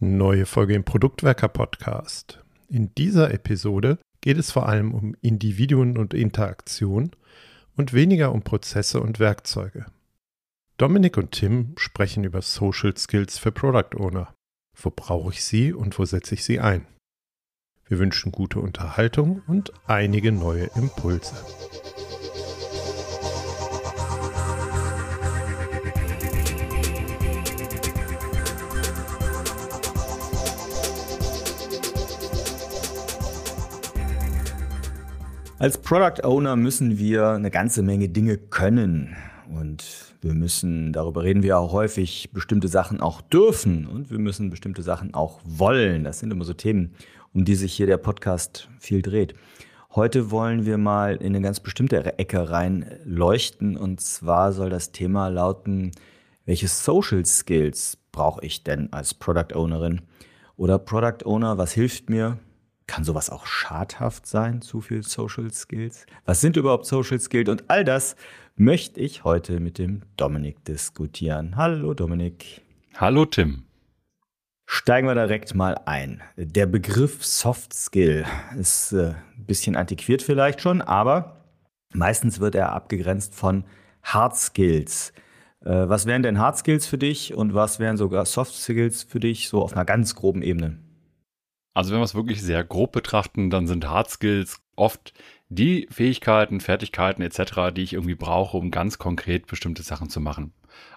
Neue Folge im Produktwerker Podcast. In dieser Episode geht es vor allem um Individuen und Interaktion und weniger um Prozesse und Werkzeuge. Dominik und Tim sprechen über Social Skills für Product Owner. Wo brauche ich sie und wo setze ich sie ein? Wir wünschen gute Unterhaltung und einige neue Impulse. Als Product Owner müssen wir eine ganze Menge Dinge können. Und wir müssen, darüber reden wir auch häufig, bestimmte Sachen auch dürfen. Und wir müssen bestimmte Sachen auch wollen. Das sind immer so Themen, um die sich hier der Podcast viel dreht. Heute wollen wir mal in eine ganz bestimmte Ecke rein leuchten. Und zwar soll das Thema lauten, welche Social Skills brauche ich denn als Product Ownerin? Oder Product Owner, was hilft mir? Kann sowas auch schadhaft sein, zu viel Social Skills? Was sind überhaupt Social Skills? Und all das möchte ich heute mit dem Dominik diskutieren. Hallo Dominik. Hallo Tim. Steigen wir direkt mal ein. Der Begriff Soft Skill ist äh, ein bisschen antiquiert vielleicht schon, aber meistens wird er abgegrenzt von Hard Skills. Äh, was wären denn Hard Skills für dich und was wären sogar Soft Skills für dich, so auf einer ganz groben Ebene? Also wenn wir es wirklich sehr grob betrachten, dann sind Hard Skills oft die Fähigkeiten, Fertigkeiten etc., die ich irgendwie brauche, um ganz konkret bestimmte Sachen zu machen.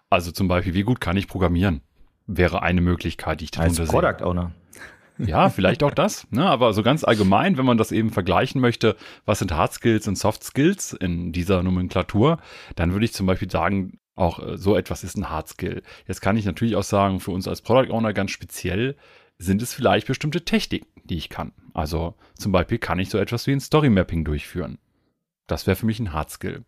Also zum Beispiel, wie gut kann ich programmieren? Wäre eine Möglichkeit, die ich darunter Als Product Owner. Ja, vielleicht auch das. Ne? Aber so ganz allgemein, wenn man das eben vergleichen möchte, was sind Hard Skills und Soft Skills in dieser Nomenklatur, dann würde ich zum Beispiel sagen, auch äh, so etwas ist ein Hard Skill. Jetzt kann ich natürlich auch sagen, für uns als Product Owner ganz speziell, sind es vielleicht bestimmte Techniken, die ich kann. Also zum Beispiel kann ich so etwas wie ein Story Mapping durchführen. Das wäre für mich ein Hard Skill.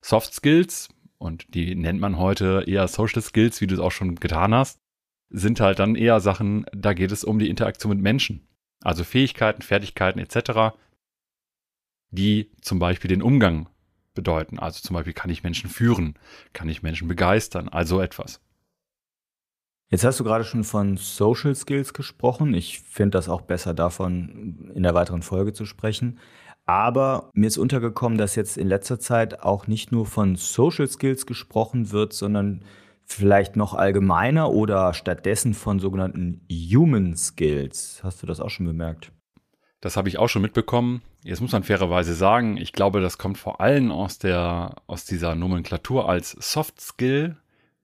Soft Skills, und die nennt man heute eher Social Skills, wie du es auch schon getan hast, sind halt dann eher Sachen, da geht es um die Interaktion mit Menschen. Also Fähigkeiten, Fertigkeiten etc., die zum Beispiel den Umgang bedeuten. Also zum Beispiel kann ich Menschen führen, kann ich Menschen begeistern, also etwas. Jetzt hast du gerade schon von Social Skills gesprochen. Ich finde das auch besser davon in der weiteren Folge zu sprechen. Aber mir ist untergekommen, dass jetzt in letzter Zeit auch nicht nur von Social Skills gesprochen wird, sondern vielleicht noch allgemeiner oder stattdessen von sogenannten Human Skills. Hast du das auch schon bemerkt? Das habe ich auch schon mitbekommen. Jetzt muss man fairerweise sagen, ich glaube, das kommt vor allem aus der, aus dieser Nomenklatur als Soft Skill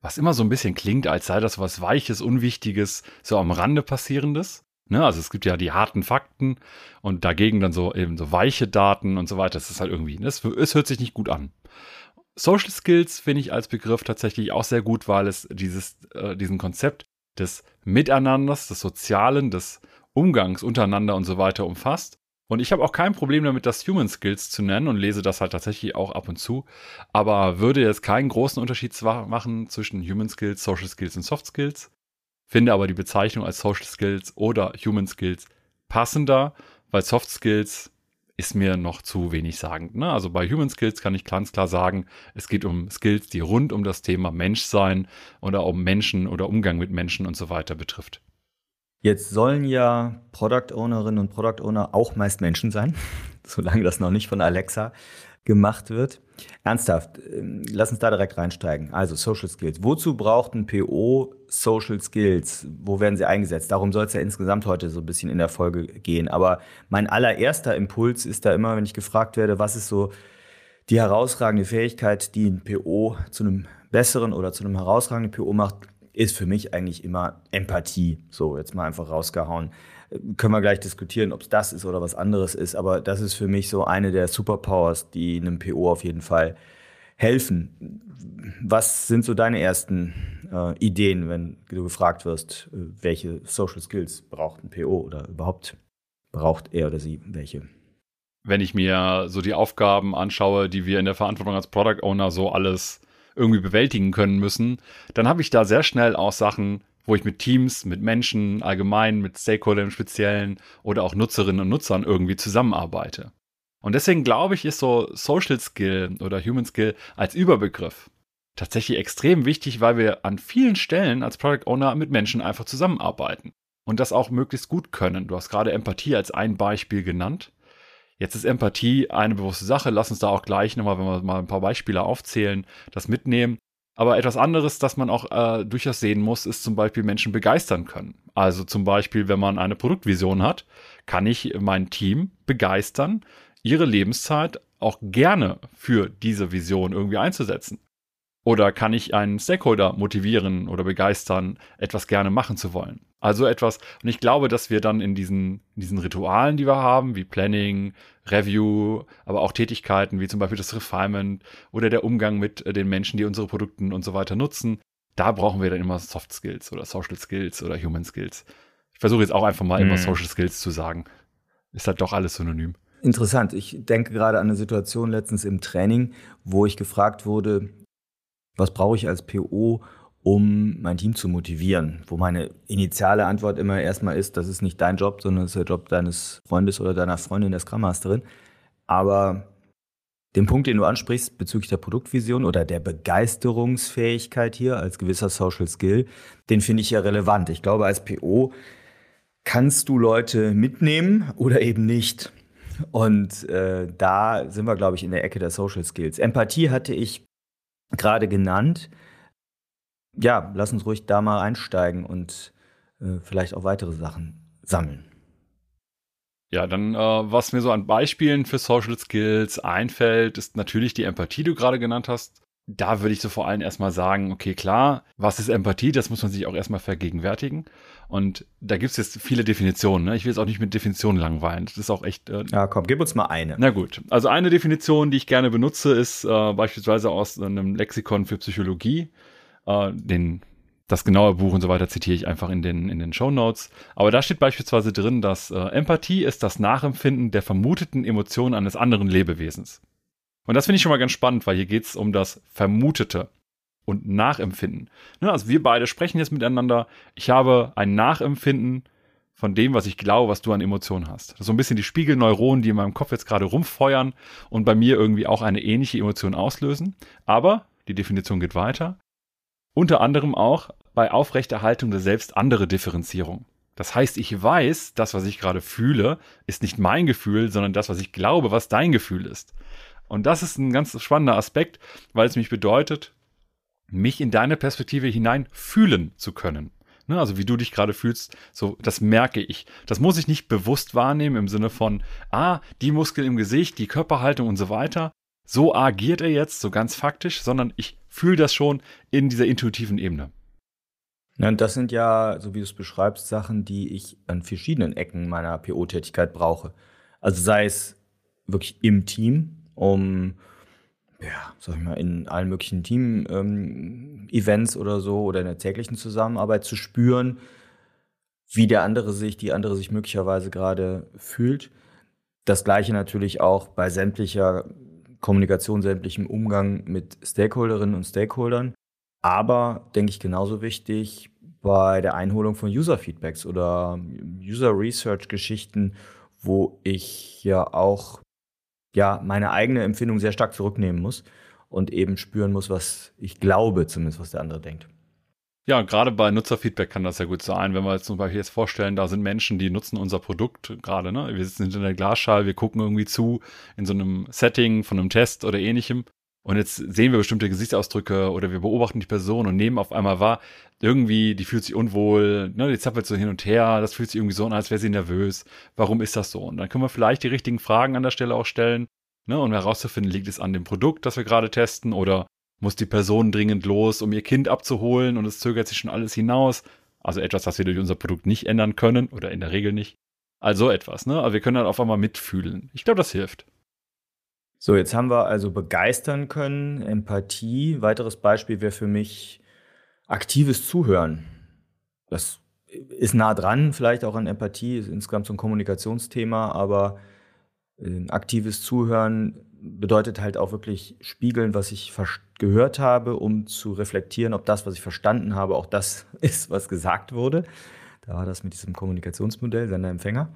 was immer so ein bisschen klingt, als sei das was Weiches, Unwichtiges, so am Rande passierendes. Ne? Also es gibt ja die harten Fakten und dagegen dann so eben so weiche Daten und so weiter. Das ist halt irgendwie, ne? es, es hört sich nicht gut an. Social Skills finde ich als Begriff tatsächlich auch sehr gut, weil es dieses, äh, diesen Konzept des Miteinanders, des Sozialen, des Umgangs untereinander und so weiter umfasst. Und ich habe auch kein Problem damit, das Human Skills zu nennen und lese das halt tatsächlich auch ab und zu. Aber würde jetzt keinen großen Unterschied machen zwischen Human Skills, Social Skills und Soft Skills. Finde aber die Bezeichnung als Social Skills oder Human Skills passender, weil Soft Skills ist mir noch zu wenig sagend. Ne? Also bei Human Skills kann ich ganz klar sagen, es geht um Skills, die rund um das Thema Menschsein oder um Menschen oder Umgang mit Menschen und so weiter betrifft. Jetzt sollen ja Product Ownerinnen und Product Owner auch meist Menschen sein, solange das noch nicht von Alexa gemacht wird. Ernsthaft, ähm, lass uns da direkt reinsteigen. Also Social Skills. Wozu braucht ein PO Social Skills? Wo werden sie eingesetzt? Darum soll es ja insgesamt heute so ein bisschen in der Folge gehen. Aber mein allererster Impuls ist da immer, wenn ich gefragt werde, was ist so die herausragende Fähigkeit, die ein PO zu einem besseren oder zu einem herausragenden PO macht, ist für mich eigentlich immer Empathie. So, jetzt mal einfach rausgehauen. Können wir gleich diskutieren, ob es das ist oder was anderes ist, aber das ist für mich so eine der Superpowers, die einem PO auf jeden Fall helfen. Was sind so deine ersten äh, Ideen, wenn du gefragt wirst, äh, welche Social Skills braucht ein PO oder überhaupt braucht er oder sie welche? Wenn ich mir so die Aufgaben anschaue, die wir in der Verantwortung als Product Owner so alles irgendwie bewältigen können müssen, dann habe ich da sehr schnell auch Sachen, wo ich mit Teams, mit Menschen allgemein, mit Stakeholdern im Speziellen oder auch Nutzerinnen und Nutzern irgendwie zusammenarbeite. Und deswegen glaube ich, ist so Social Skill oder Human Skill als Überbegriff tatsächlich extrem wichtig, weil wir an vielen Stellen als Product Owner mit Menschen einfach zusammenarbeiten. und das auch möglichst gut können. Du hast gerade Empathie als ein Beispiel genannt. Jetzt ist Empathie eine bewusste Sache. Lass uns da auch gleich nochmal, wenn wir mal ein paar Beispiele aufzählen, das mitnehmen. Aber etwas anderes, das man auch äh, durchaus sehen muss, ist zum Beispiel Menschen begeistern können. Also zum Beispiel, wenn man eine Produktvision hat, kann ich mein Team begeistern, ihre Lebenszeit auch gerne für diese Vision irgendwie einzusetzen. Oder kann ich einen Stakeholder motivieren oder begeistern, etwas gerne machen zu wollen? Also etwas, und ich glaube, dass wir dann in diesen, in diesen Ritualen, die wir haben, wie Planning, Review, aber auch Tätigkeiten wie zum Beispiel das Refinement oder der Umgang mit äh, den Menschen, die unsere Produkte und so weiter nutzen, da brauchen wir dann immer Soft Skills oder Social Skills oder Human Skills. Ich versuche jetzt auch einfach mal mhm. immer Social Skills zu sagen. Ist halt doch alles synonym. Interessant. Ich denke gerade an eine Situation letztens im Training, wo ich gefragt wurde, was brauche ich als PO, um mein Team zu motivieren? Wo meine initiale Antwort immer erstmal ist, das ist nicht dein Job, sondern es ist der Job deines Freundes oder deiner Freundin, der Scrum Masterin. Aber den Punkt, den du ansprichst bezüglich der Produktvision oder der Begeisterungsfähigkeit hier als gewisser Social Skill, den finde ich ja relevant. Ich glaube, als PO kannst du Leute mitnehmen oder eben nicht. Und äh, da sind wir, glaube ich, in der Ecke der Social Skills. Empathie hatte ich gerade genannt. Ja, lass uns ruhig da mal einsteigen und äh, vielleicht auch weitere Sachen sammeln. Ja, dann, äh, was mir so an Beispielen für Social Skills einfällt, ist natürlich die Empathie, die du gerade genannt hast. Da würde ich so vor allem erstmal sagen, okay, klar, was ist Empathie? Das muss man sich auch erstmal vergegenwärtigen. Und da gibt es jetzt viele Definitionen. Ne? Ich will es auch nicht mit Definitionen langweilen. Das ist auch echt. Äh, ja, komm, gib uns mal eine. Na gut. Also eine Definition, die ich gerne benutze, ist äh, beispielsweise aus einem Lexikon für Psychologie. Äh, den, das genaue Buch und so weiter zitiere ich einfach in den, in den Show Notes. Aber da steht beispielsweise drin, dass äh, Empathie ist das Nachempfinden der vermuteten Emotionen eines anderen Lebewesens. Und das finde ich schon mal ganz spannend, weil hier geht es um das Vermutete und Nachempfinden. Ne, also wir beide sprechen jetzt miteinander. Ich habe ein Nachempfinden von dem, was ich glaube, was du an Emotionen hast. Das ist so ein bisschen die Spiegelneuronen, die in meinem Kopf jetzt gerade rumfeuern und bei mir irgendwie auch eine ähnliche Emotion auslösen. Aber die Definition geht weiter. Unter anderem auch bei Aufrechterhaltung der selbst andere Differenzierung. Das heißt, ich weiß, das, was ich gerade fühle, ist nicht mein Gefühl, sondern das, was ich glaube, was dein Gefühl ist. Und das ist ein ganz spannender Aspekt, weil es mich bedeutet, mich in deine Perspektive hinein fühlen zu können. Ne, also wie du dich gerade fühlst, so das merke ich. Das muss ich nicht bewusst wahrnehmen im Sinne von, ah, die Muskeln im Gesicht, die Körperhaltung und so weiter. So agiert er jetzt, so ganz faktisch, sondern ich fühle das schon in dieser intuitiven Ebene. Ja, und das sind ja, so wie du es beschreibst, Sachen, die ich an verschiedenen Ecken meiner PO-Tätigkeit brauche. Also sei es wirklich im Team, um ja, sag ich mal, in allen möglichen Team-Events ähm, oder so oder in der täglichen Zusammenarbeit zu spüren, wie der andere sich, die andere sich möglicherweise gerade fühlt. Das gleiche natürlich auch bei sämtlicher Kommunikation, sämtlichem Umgang mit Stakeholderinnen und Stakeholdern. Aber, denke ich, genauso wichtig bei der Einholung von User-Feedbacks oder User-Research-Geschichten, wo ich ja auch ja meine eigene Empfindung sehr stark zurücknehmen muss und eben spüren muss, was ich glaube, zumindest was der andere denkt. Ja, gerade bei Nutzerfeedback kann das ja gut sein, wenn wir jetzt zum Beispiel jetzt vorstellen, da sind Menschen, die nutzen unser Produkt gerade, ne? Wir sitzen hinter der Glasschale, wir gucken irgendwie zu in so einem Setting von einem Test oder ähnlichem. Und jetzt sehen wir bestimmte Gesichtsausdrücke oder wir beobachten die Person und nehmen auf einmal wahr, irgendwie, die fühlt sich unwohl, ne, die zappelt so hin und her, das fühlt sich irgendwie so an, als wäre sie nervös. Warum ist das so? Und dann können wir vielleicht die richtigen Fragen an der Stelle auch stellen, ne, um herauszufinden, liegt es an dem Produkt, das wir gerade testen, oder muss die Person dringend los, um ihr Kind abzuholen und es zögert sich schon alles hinaus. Also etwas, was wir durch unser Produkt nicht ändern können oder in der Regel nicht. Also etwas, ne? Aber wir können dann auf einmal mitfühlen. Ich glaube, das hilft. So, jetzt haben wir also begeistern können, Empathie. Weiteres Beispiel wäre für mich aktives Zuhören. Das ist nah dran, vielleicht auch an Empathie, ist insgesamt so ein Kommunikationsthema, aber ein aktives Zuhören bedeutet halt auch wirklich spiegeln, was ich gehört habe, um zu reflektieren, ob das, was ich verstanden habe, auch das ist, was gesagt wurde. Da war das mit diesem Kommunikationsmodell, Sender-Empfänger.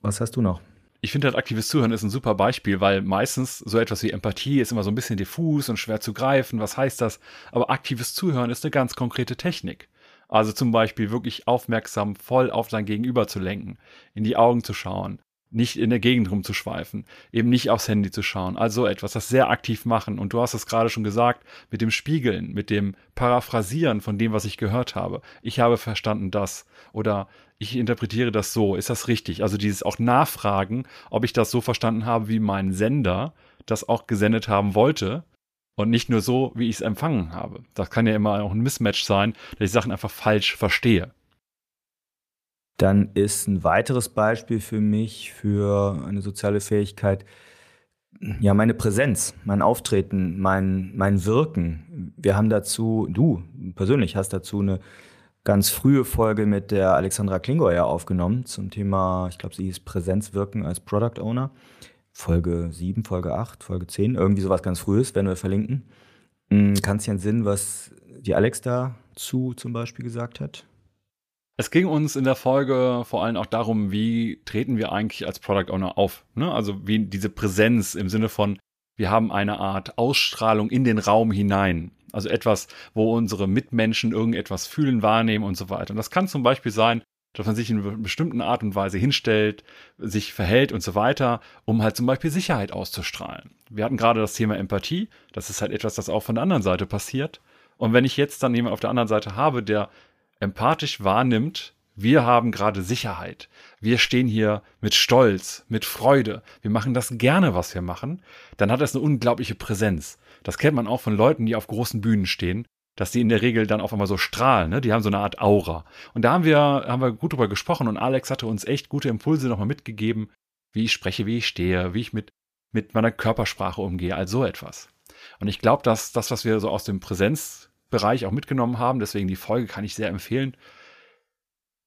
Was hast du noch? Ich finde halt aktives Zuhören ist ein super Beispiel, weil meistens so etwas wie Empathie ist immer so ein bisschen diffus und schwer zu greifen. Was heißt das? Aber aktives Zuhören ist eine ganz konkrete Technik. Also zum Beispiel wirklich aufmerksam voll auf sein Gegenüber zu lenken, in die Augen zu schauen, nicht in der Gegend rumzuschweifen, eben nicht aufs Handy zu schauen. Also etwas, das sehr aktiv machen. Und du hast es gerade schon gesagt, mit dem Spiegeln, mit dem Paraphrasieren von dem, was ich gehört habe. Ich habe verstanden das. Oder ich interpretiere das so. Ist das richtig? Also dieses auch Nachfragen, ob ich das so verstanden habe, wie mein Sender das auch gesendet haben wollte. Und nicht nur so, wie ich es empfangen habe. Das kann ja immer auch ein Mismatch sein, dass ich Sachen einfach falsch verstehe. Dann ist ein weiteres Beispiel für mich für eine soziale Fähigkeit ja meine Präsenz, mein Auftreten, mein, mein Wirken. Wir haben dazu, du persönlich hast dazu eine ganz frühe Folge mit der Alexandra Klingor ja aufgenommen zum Thema, ich glaube, sie hieß Präsenzwirken als Product Owner. Folge 7, Folge 8, Folge 10, irgendwie sowas ganz frühes, werden wir verlinken. Hm, Kannst du dir einen Sinn, was die Alex dazu zum Beispiel gesagt hat? Es ging uns in der Folge vor allem auch darum, wie treten wir eigentlich als Product Owner auf. Ne? Also wie diese Präsenz im Sinne von, wir haben eine Art Ausstrahlung in den Raum hinein. Also etwas, wo unsere Mitmenschen irgendetwas fühlen, wahrnehmen und so weiter. Und das kann zum Beispiel sein, dass man sich in einer bestimmten Art und Weise hinstellt, sich verhält und so weiter, um halt zum Beispiel Sicherheit auszustrahlen. Wir hatten gerade das Thema Empathie. Das ist halt etwas, das auch von der anderen Seite passiert. Und wenn ich jetzt dann jemanden auf der anderen Seite habe, der empathisch wahrnimmt, wir haben gerade Sicherheit. Wir stehen hier mit Stolz, mit Freude. Wir machen das gerne, was wir machen. Dann hat das eine unglaubliche Präsenz. Das kennt man auch von Leuten, die auf großen Bühnen stehen, dass die in der Regel dann auf einmal so strahlen. Ne? Die haben so eine Art Aura. Und da haben wir, haben wir gut drüber gesprochen und Alex hatte uns echt gute Impulse nochmal mitgegeben, wie ich spreche, wie ich stehe, wie ich mit, mit meiner Körpersprache umgehe, all so etwas. Und ich glaube, dass das, was wir so aus dem Präsenz Bereich auch mitgenommen haben. Deswegen die Folge kann ich sehr empfehlen.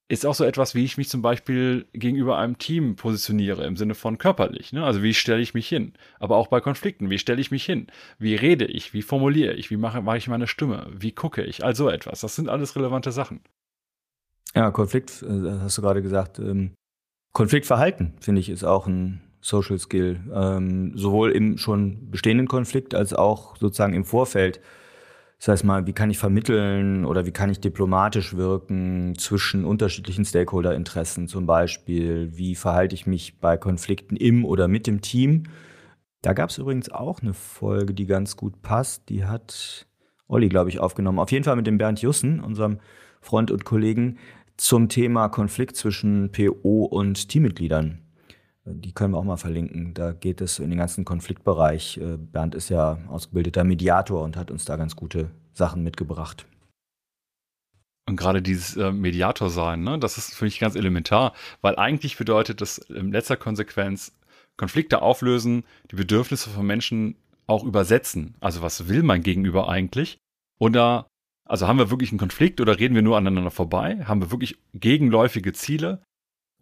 Ist auch so etwas, wie ich mich zum Beispiel gegenüber einem Team positioniere, im Sinne von körperlich. Ne? Also wie stelle ich mich hin? Aber auch bei Konflikten, wie stelle ich mich hin? Wie rede ich? Wie formuliere ich? Wie mache, mache ich meine Stimme? Wie gucke ich? Also etwas. Das sind alles relevante Sachen. Ja, Konflikt, äh, hast du gerade gesagt. Ähm, Konfliktverhalten, finde ich, ist auch ein Social Skill. Ähm, sowohl im schon bestehenden Konflikt als auch sozusagen im Vorfeld das heißt mal, wie kann ich vermitteln oder wie kann ich diplomatisch wirken zwischen unterschiedlichen Stakeholderinteressen zum Beispiel? Wie verhalte ich mich bei Konflikten im oder mit dem Team? Da gab es übrigens auch eine Folge, die ganz gut passt. Die hat Olli, glaube ich, aufgenommen. Auf jeden Fall mit dem Bernd Jussen, unserem Freund und Kollegen, zum Thema Konflikt zwischen PO und Teammitgliedern. Die können wir auch mal verlinken. Da geht es in den ganzen Konfliktbereich. Äh, Bernd ist ja ausgebildeter Mediator und hat uns da ganz gute Sachen mitgebracht. Und gerade dieses äh, Mediator sein, ne, das ist für mich ganz elementar, weil eigentlich bedeutet das in letzter Konsequenz Konflikte auflösen, die Bedürfnisse von Menschen auch übersetzen. Also was will mein Gegenüber eigentlich? Oder also haben wir wirklich einen Konflikt oder reden wir nur aneinander vorbei? Haben wir wirklich gegenläufige Ziele?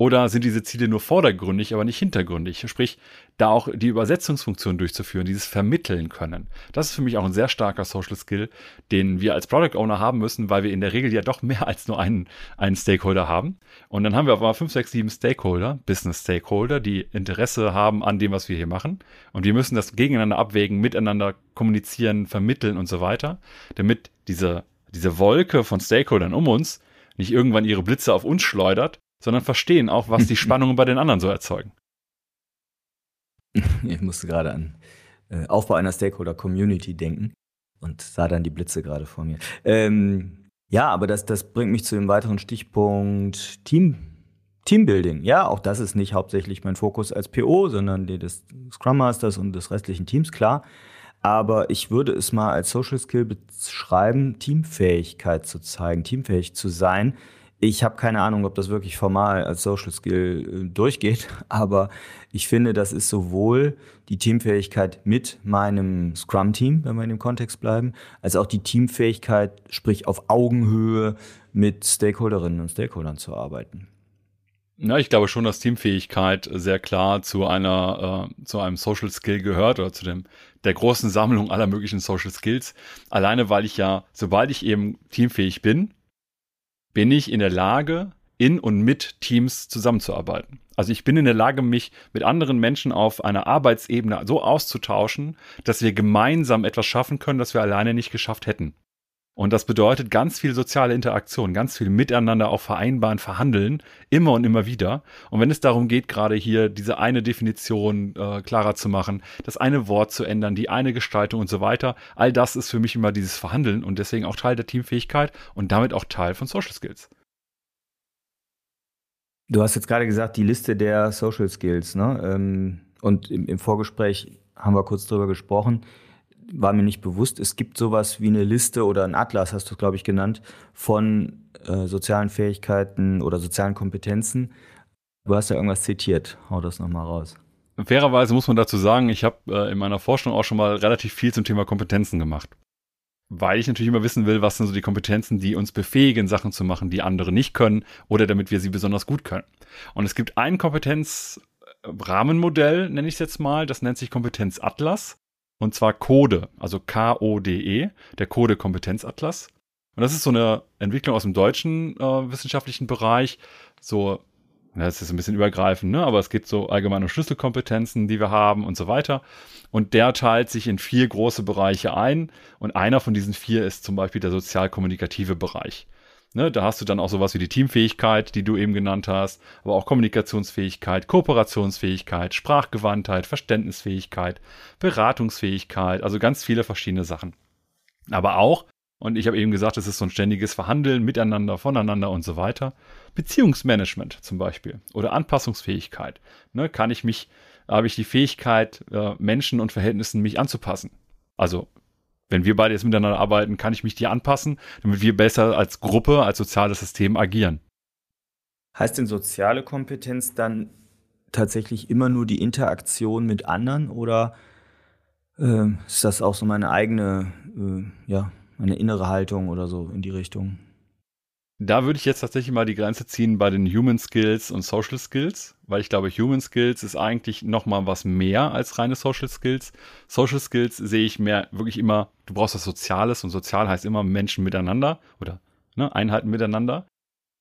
Oder sind diese Ziele nur vordergründig, aber nicht hintergründig? Sprich, da auch die Übersetzungsfunktion durchzuführen, dieses Vermitteln können. Das ist für mich auch ein sehr starker Social Skill, den wir als Product Owner haben müssen, weil wir in der Regel ja doch mehr als nur einen, einen Stakeholder haben. Und dann haben wir aber fünf, sechs, sieben Stakeholder, Business Stakeholder, die Interesse haben an dem, was wir hier machen. Und wir müssen das gegeneinander abwägen, miteinander kommunizieren, vermitteln und so weiter, damit diese, diese Wolke von Stakeholdern um uns nicht irgendwann ihre Blitze auf uns schleudert, sondern verstehen auch, was die Spannungen bei den anderen so erzeugen. Ich musste gerade an äh, Aufbau einer Stakeholder-Community denken und sah dann die Blitze gerade vor mir. Ähm, ja, aber das, das bringt mich zu dem weiteren Stichpunkt Team, Teambuilding. Ja, auch das ist nicht hauptsächlich mein Fokus als PO, sondern der des Scrum Masters und des restlichen Teams, klar. Aber ich würde es mal als Social Skill beschreiben, Teamfähigkeit zu zeigen, teamfähig zu sein. Ich habe keine Ahnung, ob das wirklich formal als Social Skill äh, durchgeht, aber ich finde, das ist sowohl die Teamfähigkeit mit meinem Scrum-Team, wenn wir in dem Kontext bleiben, als auch die Teamfähigkeit, sprich auf Augenhöhe mit Stakeholderinnen und Stakeholdern zu arbeiten. Ja, ich glaube schon, dass Teamfähigkeit sehr klar zu einer, äh, zu einem Social Skill gehört oder zu dem, der großen Sammlung aller möglichen Social Skills. Alleine, weil ich ja, sobald ich eben teamfähig bin, bin ich in der Lage, in und mit Teams zusammenzuarbeiten. Also ich bin in der Lage, mich mit anderen Menschen auf einer Arbeitsebene so auszutauschen, dass wir gemeinsam etwas schaffen können, das wir alleine nicht geschafft hätten. Und das bedeutet ganz viel soziale Interaktion, ganz viel Miteinander auch vereinbaren, verhandeln, immer und immer wieder. Und wenn es darum geht, gerade hier diese eine Definition äh, klarer zu machen, das eine Wort zu ändern, die eine Gestaltung und so weiter, all das ist für mich immer dieses Verhandeln und deswegen auch Teil der Teamfähigkeit und damit auch Teil von Social Skills. Du hast jetzt gerade gesagt, die Liste der Social Skills, ne? Ähm, und im, Vorgespräch haben wir kurz drüber gesprochen war mir nicht bewusst. Es gibt sowas wie eine Liste oder ein Atlas, hast du es, glaube ich, genannt, von äh, sozialen Fähigkeiten oder sozialen Kompetenzen. Du hast ja irgendwas zitiert. Hau das nochmal raus. Fairerweise muss man dazu sagen, ich habe äh, in meiner Forschung auch schon mal relativ viel zum Thema Kompetenzen gemacht. Weil ich natürlich immer wissen will, was sind so die Kompetenzen, die uns befähigen, Sachen zu machen, die andere nicht können oder damit wir sie besonders gut können. Und es gibt ein Kompetenzrahmenmodell, nenne ich es jetzt mal, das nennt sich Kompetenzatlas. Und zwar Code, also K-O-D-E, der Code-Kompetenzatlas. Und das ist so eine Entwicklung aus dem deutschen äh, wissenschaftlichen Bereich. So, das ist ein bisschen übergreifend, ne? aber es geht so allgemein um Schlüsselkompetenzen, die wir haben und so weiter. Und der teilt sich in vier große Bereiche ein. Und einer von diesen vier ist zum Beispiel der sozial-kommunikative Bereich. Ne, da hast du dann auch sowas wie die Teamfähigkeit, die du eben genannt hast, aber auch Kommunikationsfähigkeit, Kooperationsfähigkeit, Sprachgewandtheit, Verständnisfähigkeit, Beratungsfähigkeit, also ganz viele verschiedene Sachen. Aber auch, und ich habe eben gesagt, es ist so ein ständiges Verhandeln miteinander, voneinander und so weiter. Beziehungsmanagement zum Beispiel oder Anpassungsfähigkeit. Ne, kann ich mich, habe ich die Fähigkeit, äh, Menschen und Verhältnissen mich anzupassen. Also wenn wir beide jetzt miteinander arbeiten, kann ich mich dir anpassen, damit wir besser als Gruppe, als soziales System agieren. Heißt denn soziale Kompetenz dann tatsächlich immer nur die Interaktion mit anderen oder äh, ist das auch so meine eigene, äh, ja, meine innere Haltung oder so in die Richtung? Da würde ich jetzt tatsächlich mal die Grenze ziehen bei den Human Skills und Social Skills, weil ich glaube, Human Skills ist eigentlich noch mal was mehr als reine Social Skills. Social Skills sehe ich mehr wirklich immer, du brauchst was Soziales und sozial heißt immer Menschen miteinander oder ne, Einheiten miteinander.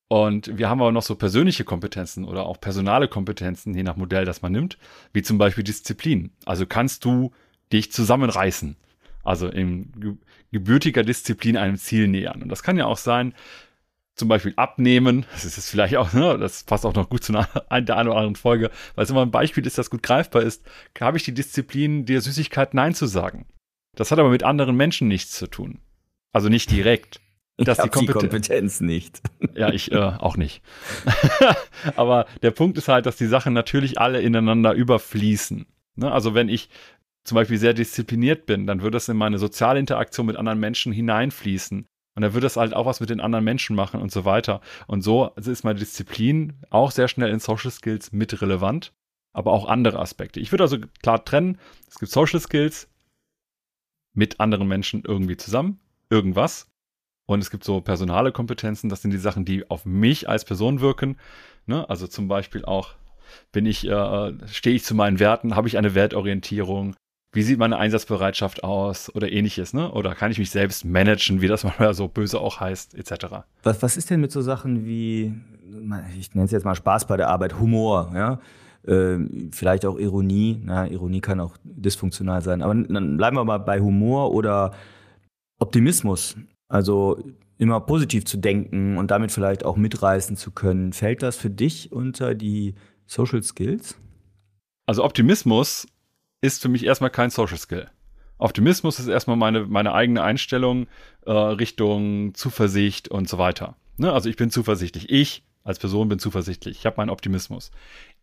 Und wir haben aber noch so persönliche Kompetenzen oder auch personale Kompetenzen, je nach Modell, das man nimmt, wie zum Beispiel Disziplin. Also kannst du dich zusammenreißen, also in gebürtiger Disziplin einem Ziel nähern. Und das kann ja auch sein, zum Beispiel abnehmen, das ist jetzt vielleicht auch, ne, das passt auch noch gut zu einer, der einen oder anderen Folge, weil es immer ein Beispiel ist, das gut greifbar ist, habe ich die Disziplin, der Süßigkeit Nein zu sagen. Das hat aber mit anderen Menschen nichts zu tun. Also nicht direkt. Das ich die, Kompeten die Kompetenz nicht. Ja, ich äh, auch nicht. aber der Punkt ist halt, dass die Sachen natürlich alle ineinander überfließen. Ne? Also wenn ich zum Beispiel sehr diszipliniert bin, dann würde das in meine soziale Interaktion mit anderen Menschen hineinfließen. Und dann wird das halt auch was mit den anderen Menschen machen und so weiter. Und so ist meine Disziplin auch sehr schnell in Social Skills mit relevant, aber auch andere Aspekte. Ich würde also klar trennen, es gibt Social Skills mit anderen Menschen irgendwie zusammen, irgendwas. Und es gibt so personale Kompetenzen, das sind die Sachen, die auf mich als Person wirken. Ne? Also zum Beispiel auch, bin ich, äh, stehe ich zu meinen Werten, habe ich eine Wertorientierung, wie sieht meine Einsatzbereitschaft aus oder ähnliches, ne? Oder kann ich mich selbst managen, wie das manchmal so böse auch heißt, etc. Was, was ist denn mit so Sachen wie, ich nenne es jetzt mal Spaß bei der Arbeit, Humor, ja? Äh, vielleicht auch Ironie, na, Ironie kann auch dysfunktional sein, aber dann bleiben wir mal bei Humor oder Optimismus. Also immer positiv zu denken und damit vielleicht auch mitreißen zu können. Fällt das für dich unter die Social Skills? Also Optimismus ist für mich erstmal kein Social Skill. Optimismus ist erstmal meine, meine eigene Einstellung äh, Richtung Zuversicht und so weiter. Ne? Also ich bin zuversichtlich. Ich als Person bin zuversichtlich. Ich habe meinen Optimismus.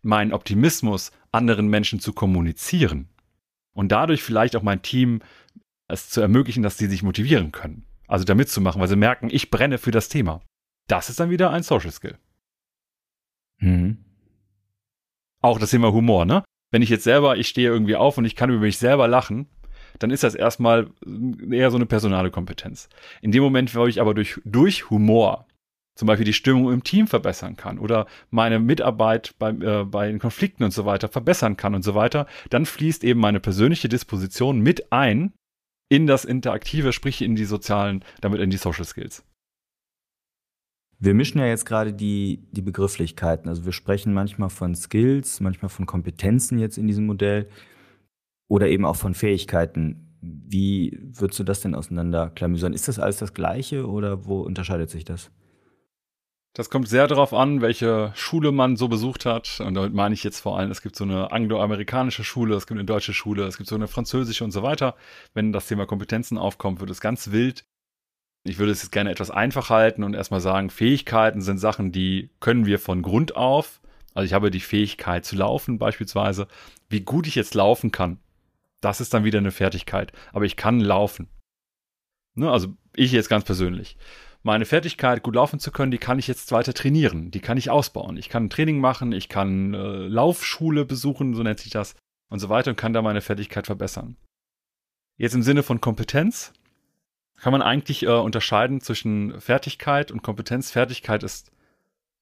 Mein Optimismus, anderen Menschen zu kommunizieren und dadurch vielleicht auch mein Team es zu ermöglichen, dass sie sich motivieren können. Also da mitzumachen, weil sie merken, ich brenne für das Thema. Das ist dann wieder ein Social Skill. Mhm. Auch das Thema Humor, ne? Wenn ich jetzt selber, ich stehe irgendwie auf und ich kann über mich selber lachen, dann ist das erstmal eher so eine personale Kompetenz. In dem Moment, wo ich aber durch, durch Humor zum Beispiel die Stimmung im Team verbessern kann oder meine Mitarbeit bei, äh, bei den Konflikten und so weiter verbessern kann und so weiter, dann fließt eben meine persönliche Disposition mit ein in das Interaktive, sprich in die sozialen, damit in die Social Skills. Wir mischen ja jetzt gerade die, die Begrifflichkeiten. Also wir sprechen manchmal von Skills, manchmal von Kompetenzen jetzt in diesem Modell oder eben auch von Fähigkeiten. Wie würdest du das denn auseinanderklamüsern? Ist das alles das Gleiche oder wo unterscheidet sich das? Das kommt sehr darauf an, welche Schule man so besucht hat. Und damit meine ich jetzt vor allem, es gibt so eine angloamerikanische Schule, es gibt eine deutsche Schule, es gibt so eine französische und so weiter. Wenn das Thema Kompetenzen aufkommt, wird es ganz wild. Ich würde es jetzt gerne etwas einfach halten und erstmal sagen, Fähigkeiten sind Sachen, die können wir von Grund auf. Also ich habe die Fähigkeit zu laufen beispielsweise. Wie gut ich jetzt laufen kann, das ist dann wieder eine Fertigkeit. Aber ich kann laufen. Ne, also ich jetzt ganz persönlich meine Fertigkeit, gut laufen zu können, die kann ich jetzt weiter trainieren. Die kann ich ausbauen. Ich kann ein Training machen, ich kann äh, Laufschule besuchen, so nennt sich das, und so weiter und kann da meine Fertigkeit verbessern. Jetzt im Sinne von Kompetenz kann man eigentlich äh, unterscheiden zwischen Fertigkeit und Kompetenz. Fertigkeit ist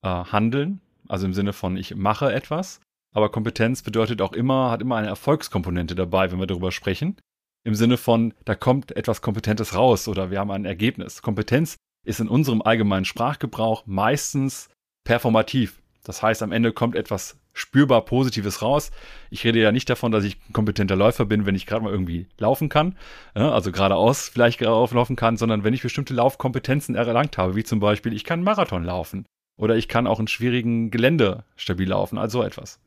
äh, Handeln, also im Sinne von ich mache etwas. Aber Kompetenz bedeutet auch immer, hat immer eine Erfolgskomponente dabei, wenn wir darüber sprechen. Im Sinne von, da kommt etwas Kompetentes raus oder wir haben ein Ergebnis. Kompetenz ist in unserem allgemeinen Sprachgebrauch meistens performativ. Das heißt, am Ende kommt etwas spürbar Positives raus. Ich rede ja nicht davon, dass ich ein kompetenter Läufer bin, wenn ich gerade mal irgendwie laufen kann, also geradeaus vielleicht geradeaus laufen kann, sondern wenn ich bestimmte Laufkompetenzen erlangt habe, wie zum Beispiel, ich kann Marathon laufen oder ich kann auch in schwierigen Gelände stabil laufen, also etwas.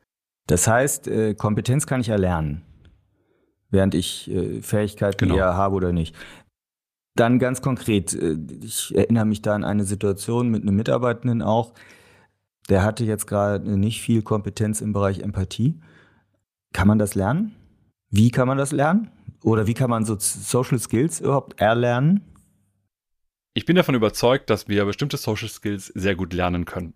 Das heißt, äh, Kompetenz kann ich erlernen, während ich äh, Fähigkeiten genau. eher habe oder nicht. Dann ganz konkret, äh, ich erinnere mich da an eine Situation mit einem Mitarbeitenden auch, der hatte jetzt gerade nicht viel Kompetenz im Bereich Empathie. Kann man das lernen? Wie kann man das lernen? Oder wie kann man so Social Skills überhaupt erlernen? Ich bin davon überzeugt, dass wir bestimmte Social Skills sehr gut lernen können.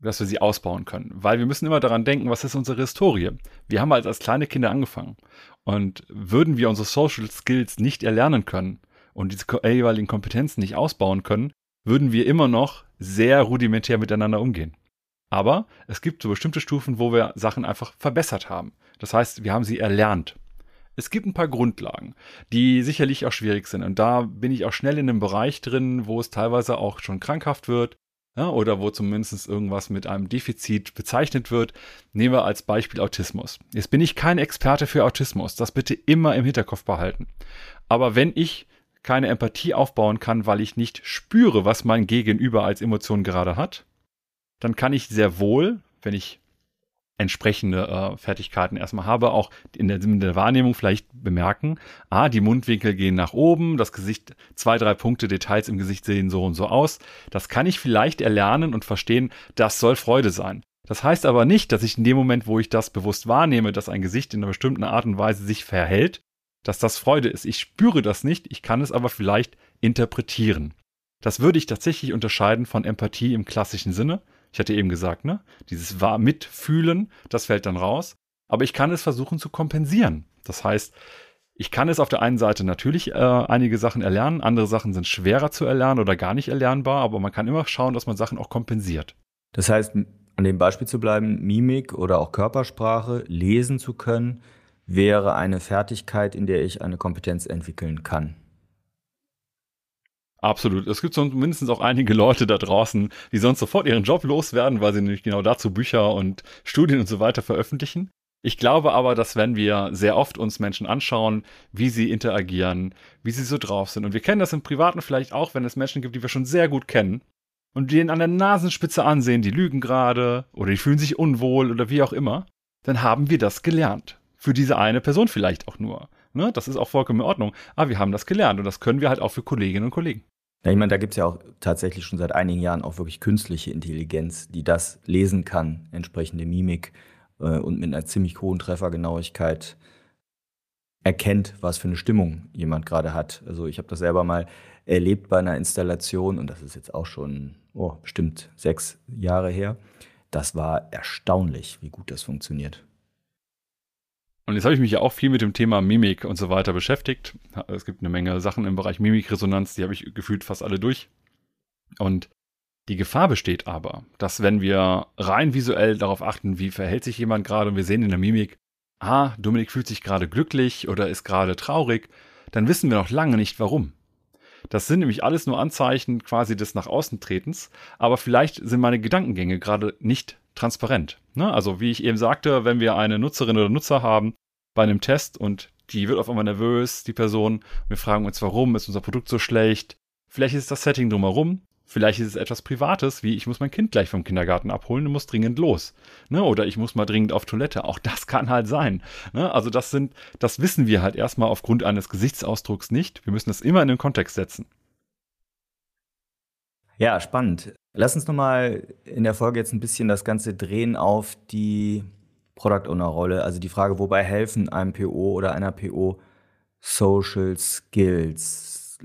Dass wir sie ausbauen können. Weil wir müssen immer daran denken, was ist unsere Historie? Wir haben halt als kleine Kinder angefangen. Und würden wir unsere Social Skills nicht erlernen können, und diese jeweiligen Kompetenzen nicht ausbauen können, würden wir immer noch sehr rudimentär miteinander umgehen. Aber es gibt so bestimmte Stufen, wo wir Sachen einfach verbessert haben. Das heißt, wir haben sie erlernt. Es gibt ein paar Grundlagen, die sicherlich auch schwierig sind. Und da bin ich auch schnell in einem Bereich drin, wo es teilweise auch schon krankhaft wird ja, oder wo zumindest irgendwas mit einem Defizit bezeichnet wird. Nehmen wir als Beispiel Autismus. Jetzt bin ich kein Experte für Autismus. Das bitte immer im Hinterkopf behalten. Aber wenn ich keine Empathie aufbauen kann, weil ich nicht spüre, was mein Gegenüber als Emotion gerade hat, dann kann ich sehr wohl, wenn ich entsprechende äh, Fertigkeiten erstmal habe, auch in der, in der, Wahrnehmung vielleicht bemerken, ah, die Mundwinkel gehen nach oben, das Gesicht, zwei, drei Punkte Details im Gesicht sehen so und so aus. Das kann ich vielleicht erlernen und verstehen, das soll Freude sein. Das heißt aber nicht, dass ich in dem Moment, wo ich das bewusst wahrnehme, dass ein Gesicht in einer bestimmten Art und Weise sich verhält, dass das Freude ist. Ich spüre das nicht, ich kann es aber vielleicht interpretieren. Das würde ich tatsächlich unterscheiden von Empathie im klassischen Sinne. Ich hatte eben gesagt, ne? Dieses Mitfühlen, das fällt dann raus. Aber ich kann es versuchen zu kompensieren. Das heißt, ich kann es auf der einen Seite natürlich äh, einige Sachen erlernen, andere Sachen sind schwerer zu erlernen oder gar nicht erlernbar, aber man kann immer schauen, dass man Sachen auch kompensiert. Das heißt, an dem Beispiel zu bleiben, Mimik oder auch Körpersprache lesen zu können, wäre eine Fertigkeit, in der ich eine Kompetenz entwickeln kann. Absolut. Es gibt so mindestens auch einige Leute da draußen, die sonst sofort ihren Job loswerden, weil sie nämlich genau dazu Bücher und Studien und so weiter veröffentlichen. Ich glaube aber, dass wenn wir sehr oft uns Menschen anschauen, wie sie interagieren, wie sie so drauf sind, und wir kennen das im Privaten vielleicht auch, wenn es Menschen gibt, die wir schon sehr gut kennen, und die ihn an der Nasenspitze ansehen, die lügen gerade oder die fühlen sich unwohl oder wie auch immer, dann haben wir das gelernt für diese eine Person vielleicht auch nur. Ne? Das ist auch vollkommen in Ordnung. Aber wir haben das gelernt und das können wir halt auch für Kolleginnen und Kollegen. Ja, ich meine, da gibt es ja auch tatsächlich schon seit einigen Jahren auch wirklich künstliche Intelligenz, die das lesen kann, entsprechende Mimik äh, und mit einer ziemlich hohen Treffergenauigkeit erkennt, was für eine Stimmung jemand gerade hat. Also ich habe das selber mal erlebt bei einer Installation und das ist jetzt auch schon oh, bestimmt sechs Jahre her. Das war erstaunlich, wie gut das funktioniert. Und jetzt habe ich mich ja auch viel mit dem Thema Mimik und so weiter beschäftigt. Es gibt eine Menge Sachen im Bereich Mimikresonanz, die habe ich gefühlt fast alle durch. Und die Gefahr besteht aber, dass wenn wir rein visuell darauf achten, wie verhält sich jemand gerade und wir sehen in der Mimik, ah, Dominik fühlt sich gerade glücklich oder ist gerade traurig, dann wissen wir noch lange nicht warum. Das sind nämlich alles nur Anzeichen quasi des nach außen Tretens, aber vielleicht sind meine Gedankengänge gerade nicht transparent. Ne? Also wie ich eben sagte, wenn wir eine Nutzerin oder Nutzer haben bei einem Test und die wird auf einmal nervös, die Person. Wir fragen uns, warum ist unser Produkt so schlecht? Vielleicht ist das Setting drumherum. Vielleicht ist es etwas Privates, wie ich muss mein Kind gleich vom Kindergarten abholen und muss dringend los. Ne? Oder ich muss mal dringend auf Toilette. Auch das kann halt sein. Ne? Also das sind, das wissen wir halt erstmal aufgrund eines Gesichtsausdrucks nicht. Wir müssen das immer in den Kontext setzen. Ja, spannend. Lass uns nochmal in der Folge jetzt ein bisschen das Ganze drehen auf die Product Owner Rolle. Also die Frage, wobei helfen einem PO oder einer PO Social Skills?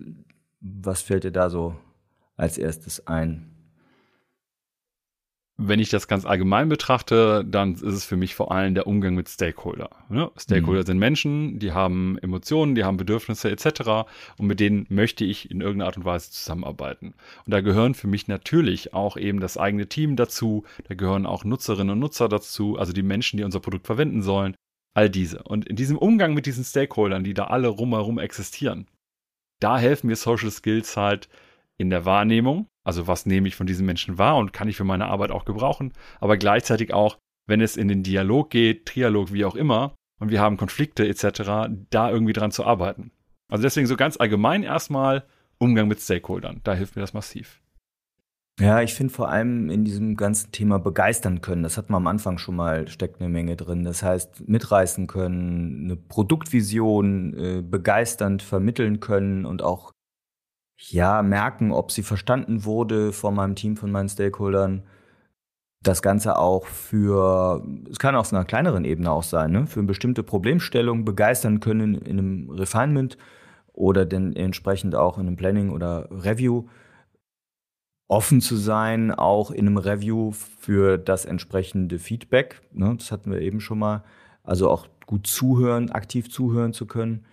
Was fällt dir da so als erstes ein? Wenn ich das ganz allgemein betrachte, dann ist es für mich vor allem der Umgang mit Stakeholder. Ne? Stakeholder mhm. sind Menschen, die haben Emotionen, die haben Bedürfnisse etc. Und mit denen möchte ich in irgendeiner Art und Weise zusammenarbeiten. Und da gehören für mich natürlich auch eben das eigene Team dazu, da gehören auch Nutzerinnen und Nutzer dazu, also die Menschen, die unser Produkt verwenden sollen, all diese. Und in diesem Umgang mit diesen Stakeholdern, die da alle rumherum existieren, da helfen mir Social Skills halt in der Wahrnehmung, also was nehme ich von diesen Menschen wahr und kann ich für meine Arbeit auch gebrauchen, aber gleichzeitig auch, wenn es in den Dialog geht, Trialog, wie auch immer, und wir haben Konflikte etc., da irgendwie dran zu arbeiten. Also deswegen so ganz allgemein erstmal Umgang mit Stakeholdern, da hilft mir das massiv. Ja, ich finde vor allem in diesem ganzen Thema begeistern können, das hat man am Anfang schon mal, steckt eine Menge drin. Das heißt, mitreißen können, eine Produktvision äh, begeisternd vermitteln können und auch ja, merken, ob sie verstanden wurde von meinem Team, von meinen Stakeholdern. Das Ganze auch für, es kann auf einer kleineren Ebene auch sein, ne? für eine bestimmte Problemstellung begeistern können in einem Refinement oder dann entsprechend auch in einem Planning oder Review. Offen zu sein, auch in einem Review für das entsprechende Feedback. Ne? Das hatten wir eben schon mal. Also auch gut zuhören, aktiv zuhören zu können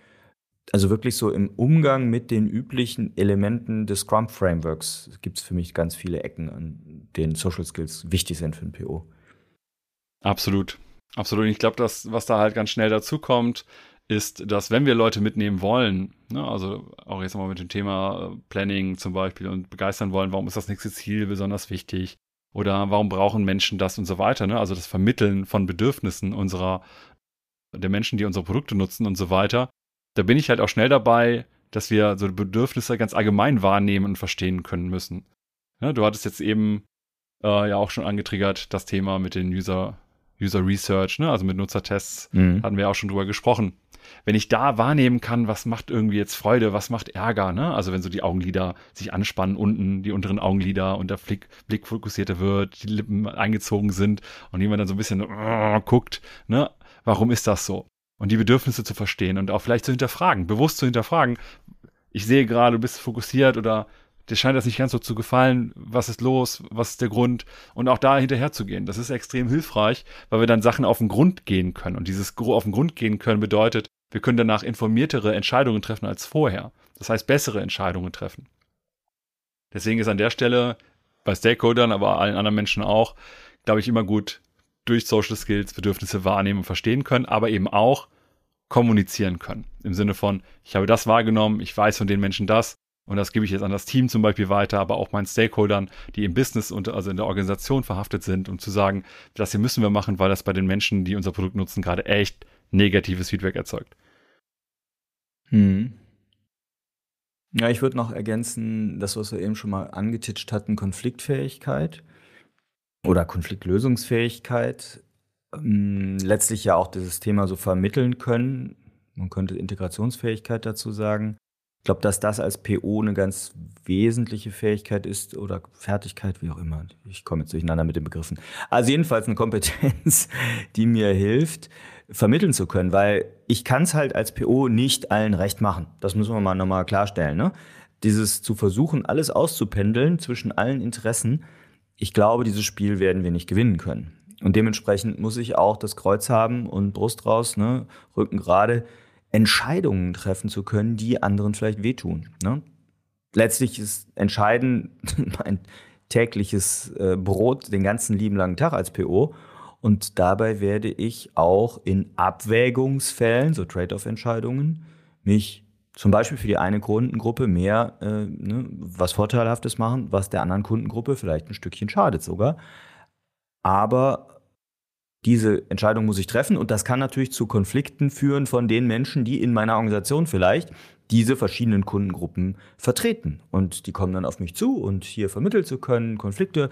also wirklich so im Umgang mit den üblichen Elementen des Scrum-Frameworks gibt es für mich ganz viele Ecken, an denen Social Skills wichtig sind für ein PO. Absolut. Absolut. Ich glaube, das, was da halt ganz schnell dazu kommt, ist, dass wenn wir Leute mitnehmen wollen, ne, also auch jetzt mal mit dem Thema äh, Planning zum Beispiel und begeistern wollen, warum ist das nächste Ziel besonders wichtig? Oder warum brauchen Menschen das und so weiter? Ne? Also das Vermitteln von Bedürfnissen unserer, der Menschen, die unsere Produkte nutzen und so weiter, da bin ich halt auch schnell dabei, dass wir so Bedürfnisse ganz allgemein wahrnehmen und verstehen können müssen. Ja, du hattest jetzt eben äh, ja auch schon angetriggert das Thema mit den User, User Research, ne? also mit Nutzertests, mhm. hatten wir auch schon drüber gesprochen. Wenn ich da wahrnehmen kann, was macht irgendwie jetzt Freude, was macht Ärger, ne? Also wenn so die Augenlider sich anspannen, unten die unteren Augenlider und der Blick, Blick fokussierter wird, die Lippen eingezogen sind und jemand dann so ein bisschen uh, guckt, ne? Warum ist das so? Und die Bedürfnisse zu verstehen und auch vielleicht zu hinterfragen, bewusst zu hinterfragen. Ich sehe gerade, du bist fokussiert oder dir scheint das nicht ganz so zu gefallen. Was ist los? Was ist der Grund? Und auch da hinterher zu gehen. Das ist extrem hilfreich, weil wir dann Sachen auf den Grund gehen können. Und dieses auf den Grund gehen können bedeutet, wir können danach informiertere Entscheidungen treffen als vorher. Das heißt, bessere Entscheidungen treffen. Deswegen ist an der Stelle bei Stakeholdern, aber allen anderen Menschen auch, glaube ich, immer gut, durch Social Skills Bedürfnisse wahrnehmen und verstehen können, aber eben auch kommunizieren können. Im Sinne von, ich habe das wahrgenommen, ich weiß von den Menschen das und das gebe ich jetzt an das Team zum Beispiel weiter, aber auch meinen Stakeholdern, die im Business und also in der Organisation verhaftet sind, um zu sagen, das hier müssen wir machen, weil das bei den Menschen, die unser Produkt nutzen, gerade echt negatives Feedback erzeugt. Hm. Ja, ich würde noch ergänzen, das, was wir eben schon mal angetitscht hatten, Konfliktfähigkeit oder Konfliktlösungsfähigkeit, ähm, letztlich ja auch dieses Thema so vermitteln können. Man könnte Integrationsfähigkeit dazu sagen. Ich glaube, dass das als PO eine ganz wesentliche Fähigkeit ist oder Fertigkeit, wie auch immer. Ich komme jetzt durcheinander mit den Begriffen. Also jedenfalls eine Kompetenz, die mir hilft, vermitteln zu können, weil ich kann es halt als PO nicht allen recht machen. Das müssen wir mal nochmal klarstellen. Ne? Dieses zu versuchen, alles auszupendeln zwischen allen Interessen, ich glaube, dieses Spiel werden wir nicht gewinnen können. Und dementsprechend muss ich auch das Kreuz haben und Brust raus, ne, Rücken gerade, Entscheidungen treffen zu können, die anderen vielleicht wehtun. Ne? Letztlich ist entscheidend mein tägliches äh, Brot den ganzen lieben langen Tag als PO. Und dabei werde ich auch in Abwägungsfällen, so Trade-off-Entscheidungen, mich zum Beispiel für die eine Kundengruppe mehr äh, ne, was Vorteilhaftes machen, was der anderen Kundengruppe vielleicht ein Stückchen schadet sogar. Aber diese Entscheidung muss ich treffen und das kann natürlich zu Konflikten führen von den Menschen, die in meiner Organisation vielleicht diese verschiedenen Kundengruppen vertreten. Und die kommen dann auf mich zu und hier vermitteln zu können, Konflikte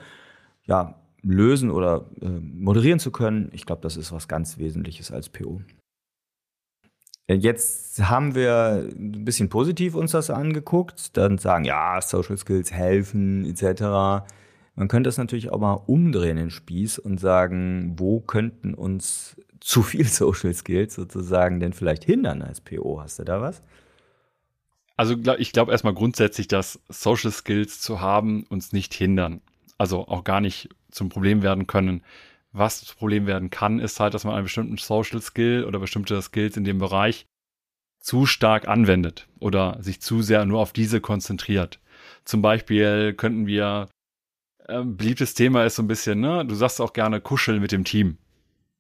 ja, lösen oder äh, moderieren zu können. Ich glaube, das ist was ganz Wesentliches als PO. Jetzt haben wir ein bisschen positiv uns das angeguckt, dann sagen, ja, Social Skills helfen etc. Man könnte das natürlich auch mal umdrehen den Spieß und sagen, wo könnten uns zu viel Social Skills sozusagen denn vielleicht hindern als PO? Hast du da was? Also ich glaube erstmal grundsätzlich, dass Social Skills zu haben uns nicht hindern. Also auch gar nicht zum Problem werden können. Was das Problem werden kann, ist halt, dass man einen bestimmten Social Skill oder bestimmte Skills in dem Bereich zu stark anwendet oder sich zu sehr nur auf diese konzentriert. Zum Beispiel könnten wir, äh, beliebtes Thema ist so ein bisschen, ne, du sagst auch gerne kuscheln mit dem Team.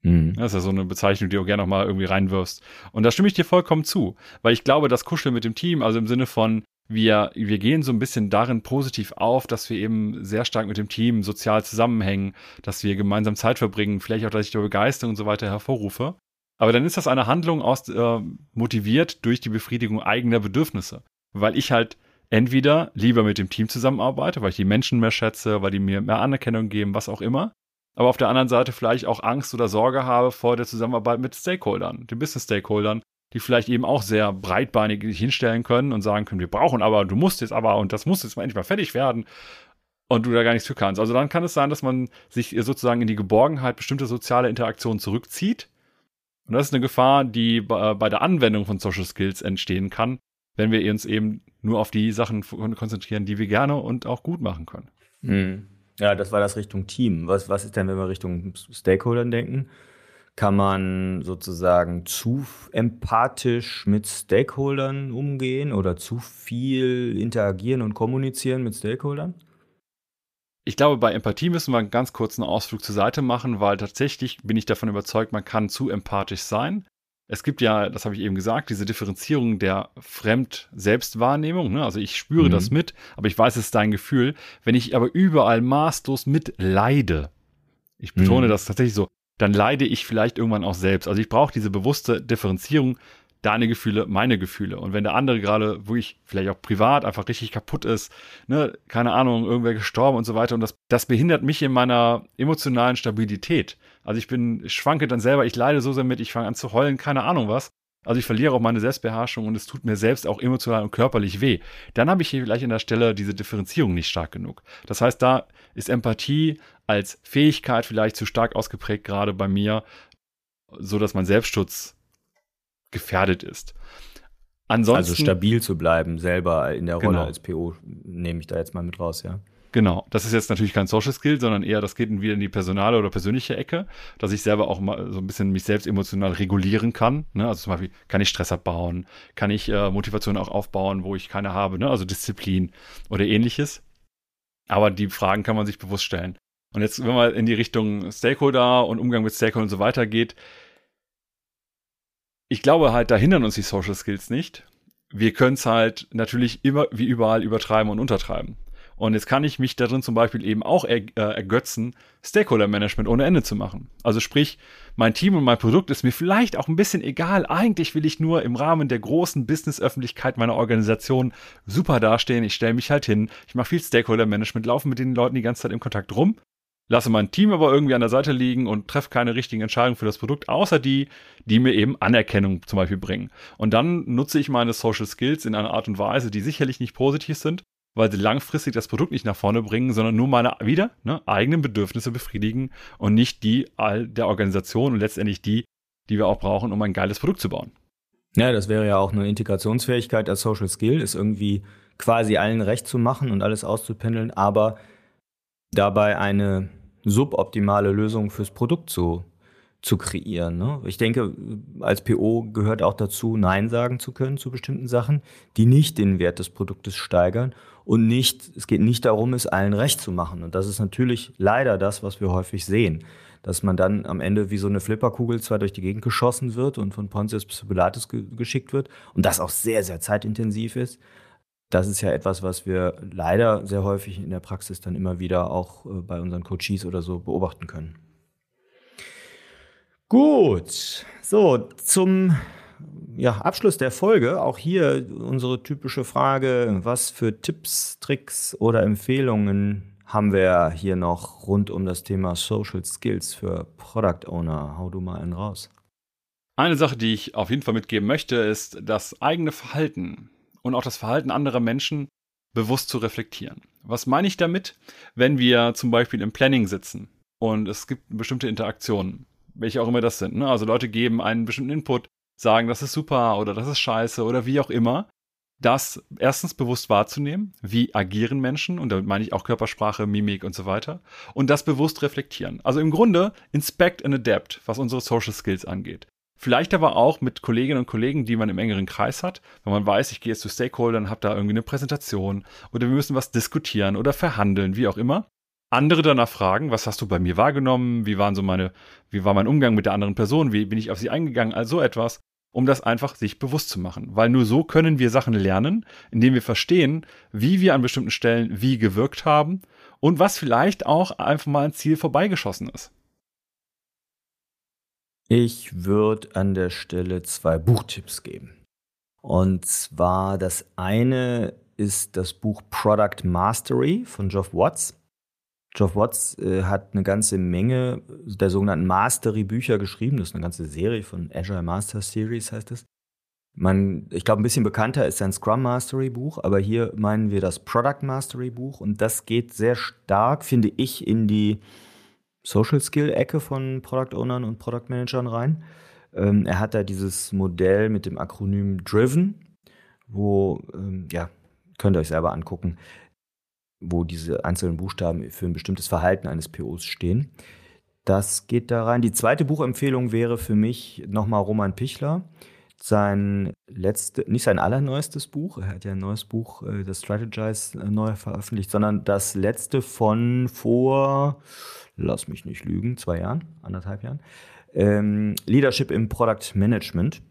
Mhm. Das ist ja so eine Bezeichnung, die du gerne noch mal irgendwie reinwirfst. Und da stimme ich dir vollkommen zu, weil ich glaube, das Kuscheln mit dem Team, also im Sinne von, wir, wir gehen so ein bisschen darin positiv auf, dass wir eben sehr stark mit dem Team sozial zusammenhängen, dass wir gemeinsam Zeit verbringen, vielleicht auch, dass ich da Begeisterung und so weiter hervorrufe. Aber dann ist das eine Handlung aus, äh, motiviert durch die Befriedigung eigener Bedürfnisse. Weil ich halt entweder lieber mit dem Team zusammenarbeite, weil ich die Menschen mehr schätze, weil die mir mehr Anerkennung geben, was auch immer aber auf der anderen Seite vielleicht auch Angst oder Sorge habe vor der Zusammenarbeit mit Stakeholdern, den Business-Stakeholdern, die vielleicht eben auch sehr breitbeinig sich hinstellen können und sagen können, wir brauchen aber, du musst jetzt aber und das muss jetzt mal endlich mal fertig werden und du da gar nichts für kannst. Also dann kann es sein, dass man sich sozusagen in die Geborgenheit bestimmter soziale Interaktionen zurückzieht. Und das ist eine Gefahr, die bei der Anwendung von Social Skills entstehen kann, wenn wir uns eben nur auf die Sachen konzentrieren, die wir gerne und auch gut machen können. Mhm. Ja, das war das Richtung Team. Was, was ist denn, wenn wir Richtung Stakeholdern denken? Kann man sozusagen zu empathisch mit Stakeholdern umgehen oder zu viel interagieren und kommunizieren mit Stakeholdern? Ich glaube, bei Empathie müssen wir einen ganz kurzen Ausflug zur Seite machen, weil tatsächlich bin ich davon überzeugt, man kann zu empathisch sein es gibt ja, das habe ich eben gesagt, diese Differenzierung der Fremd-Selbstwahrnehmung. Ne? Also ich spüre mhm. das mit, aber ich weiß, es ist dein Gefühl. Wenn ich aber überall maßlos mitleide, ich betone mhm. das tatsächlich so, dann leide ich vielleicht irgendwann auch selbst. Also ich brauche diese bewusste Differenzierung, deine Gefühle, meine Gefühle. Und wenn der andere gerade wirklich vielleicht auch privat einfach richtig kaputt ist, ne, keine Ahnung, irgendwer gestorben und so weiter, und das, das behindert mich in meiner emotionalen Stabilität. Also ich bin, schwanke dann selber, ich leide so sehr mit, ich fange an zu heulen, keine Ahnung was. Also ich verliere auch meine Selbstbeherrschung und es tut mir selbst auch emotional und körperlich weh. Dann habe ich hier vielleicht an der Stelle diese Differenzierung nicht stark genug. Das heißt, da ist Empathie als Fähigkeit vielleicht zu stark ausgeprägt, gerade bei mir, so dass mein Selbstschutz gefährdet ist. Ansonsten, also stabil zu bleiben, selber in der Rolle genau. als PO, nehme ich da jetzt mal mit raus, ja. Genau, das ist jetzt natürlich kein Social Skill, sondern eher, das geht wieder in die personale oder persönliche Ecke, dass ich selber auch mal so ein bisschen mich selbst emotional regulieren kann. Ne? Also zum Beispiel, kann ich Stress abbauen, kann ich äh, Motivation auch aufbauen, wo ich keine habe, ne? also Disziplin oder ähnliches. Aber die Fragen kann man sich bewusst stellen. Und jetzt, wenn man in die Richtung Stakeholder und Umgang mit Stakeholdern und so weiter geht, ich glaube halt, da hindern uns die Social Skills nicht. Wir können es halt natürlich immer wie überall übertreiben und untertreiben. Und jetzt kann ich mich darin zum Beispiel eben auch er, äh, ergötzen, Stakeholder-Management ohne Ende zu machen. Also sprich, mein Team und mein Produkt ist mir vielleicht auch ein bisschen egal. Eigentlich will ich nur im Rahmen der großen Business-Öffentlichkeit meiner Organisation super dastehen. Ich stelle mich halt hin, ich mache viel Stakeholder-Management, laufe mit den Leuten die ganze Zeit im Kontakt rum, lasse mein Team aber irgendwie an der Seite liegen und treffe keine richtigen Entscheidungen für das Produkt, außer die, die mir eben Anerkennung zum Beispiel bringen. Und dann nutze ich meine Social Skills in einer Art und Weise, die sicherlich nicht positiv sind, weil sie langfristig das Produkt nicht nach vorne bringen, sondern nur meine wieder ne, eigenen Bedürfnisse befriedigen und nicht die all der Organisation und letztendlich die, die wir auch brauchen, um ein geiles Produkt zu bauen. Ja, das wäre ja auch eine Integrationsfähigkeit als Social Skill, ist irgendwie quasi allen recht zu machen und alles auszupendeln, aber dabei eine suboptimale Lösung fürs Produkt zu zu kreieren. Ne? Ich denke, als PO gehört auch dazu, Nein sagen zu können zu bestimmten Sachen, die nicht den Wert des Produktes steigern und nicht, es geht nicht darum, es allen recht zu machen. Und das ist natürlich leider das, was wir häufig sehen, dass man dann am Ende wie so eine Flipperkugel zwar durch die Gegend geschossen wird und von Pontius bis Pilatus ge geschickt wird und das auch sehr, sehr zeitintensiv ist. Das ist ja etwas, was wir leider sehr häufig in der Praxis dann immer wieder auch äh, bei unseren Coaches oder so beobachten können. Gut, so zum ja, Abschluss der Folge. Auch hier unsere typische Frage, was für Tipps, Tricks oder Empfehlungen haben wir hier noch rund um das Thema Social Skills für Product Owner? Hau du mal einen raus. Eine Sache, die ich auf jeden Fall mitgeben möchte, ist das eigene Verhalten und auch das Verhalten anderer Menschen bewusst zu reflektieren. Was meine ich damit? Wenn wir zum Beispiel im Planning sitzen und es gibt bestimmte Interaktionen, welche auch immer das sind. Ne? Also Leute geben einen bestimmten Input, sagen, das ist super oder das ist scheiße oder wie auch immer. Das erstens bewusst wahrzunehmen, wie agieren Menschen, und damit meine ich auch Körpersprache, Mimik und so weiter, und das bewusst reflektieren. Also im Grunde inspect and adapt, was unsere Social Skills angeht. Vielleicht aber auch mit Kolleginnen und Kollegen, die man im engeren Kreis hat, wenn man weiß, ich gehe jetzt zu Stakeholdern, habe da irgendwie eine Präsentation oder wir müssen was diskutieren oder verhandeln, wie auch immer. Andere danach fragen, was hast du bei mir wahrgenommen? Wie waren so meine, wie war mein Umgang mit der anderen Person? Wie bin ich auf sie eingegangen? Also etwas, um das einfach sich bewusst zu machen. Weil nur so können wir Sachen lernen, indem wir verstehen, wie wir an bestimmten Stellen wie gewirkt haben und was vielleicht auch einfach mal ein Ziel vorbeigeschossen ist. Ich würde an der Stelle zwei Buchtipps geben. Und zwar das eine ist das Buch Product Mastery von Geoff Watts. Geoff Watts äh, hat eine ganze Menge der sogenannten Mastery-Bücher geschrieben. Das ist eine ganze Serie von Agile Master Series, heißt es. Man, ich glaube, ein bisschen bekannter ist sein Scrum Mastery Buch, aber hier meinen wir das Product Mastery Buch und das geht sehr stark, finde ich, in die Social Skill-Ecke von Product Ownern und Product Managern rein. Ähm, er hat da dieses Modell mit dem Akronym Driven, wo, ähm, ja, könnt ihr euch selber angucken, wo diese einzelnen Buchstaben für ein bestimmtes Verhalten eines POs stehen. Das geht da rein. Die zweite Buchempfehlung wäre für mich nochmal Roman Pichler. Sein letzte, nicht sein allerneuestes Buch, er hat ja ein neues Buch, äh, das Strategize, äh, neu veröffentlicht, sondern das letzte von vor lass mich nicht lügen, zwei Jahren, anderthalb Jahren. Ähm, Leadership im Product Management.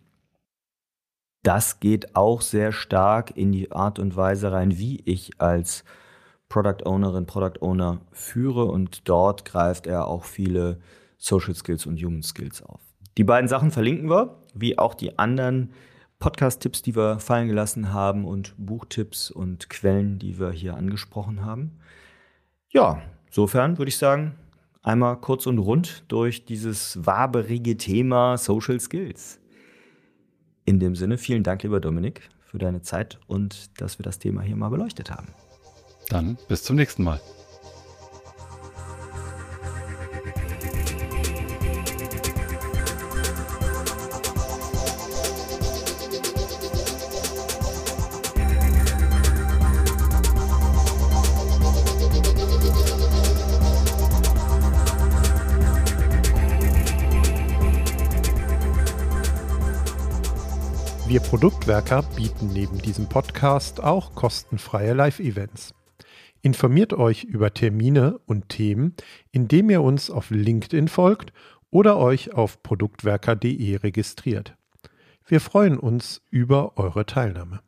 Das geht auch sehr stark in die Art und Weise rein, wie ich als Product Ownerin, Product Owner führe und dort greift er auch viele Social Skills und Human Skills auf. Die beiden Sachen verlinken wir, wie auch die anderen Podcast-Tipps, die wir fallen gelassen haben und Buchtipps und Quellen, die wir hier angesprochen haben. Ja, insofern würde ich sagen, einmal kurz und rund durch dieses waberige Thema Social Skills. In dem Sinne, vielen Dank, lieber Dominik, für deine Zeit und dass wir das Thema hier mal beleuchtet haben. Dann bis zum nächsten Mal. Wir Produktwerker bieten neben diesem Podcast auch kostenfreie Live-Events. Informiert euch über Termine und Themen, indem ihr uns auf LinkedIn folgt oder euch auf produktwerker.de registriert. Wir freuen uns über eure Teilnahme.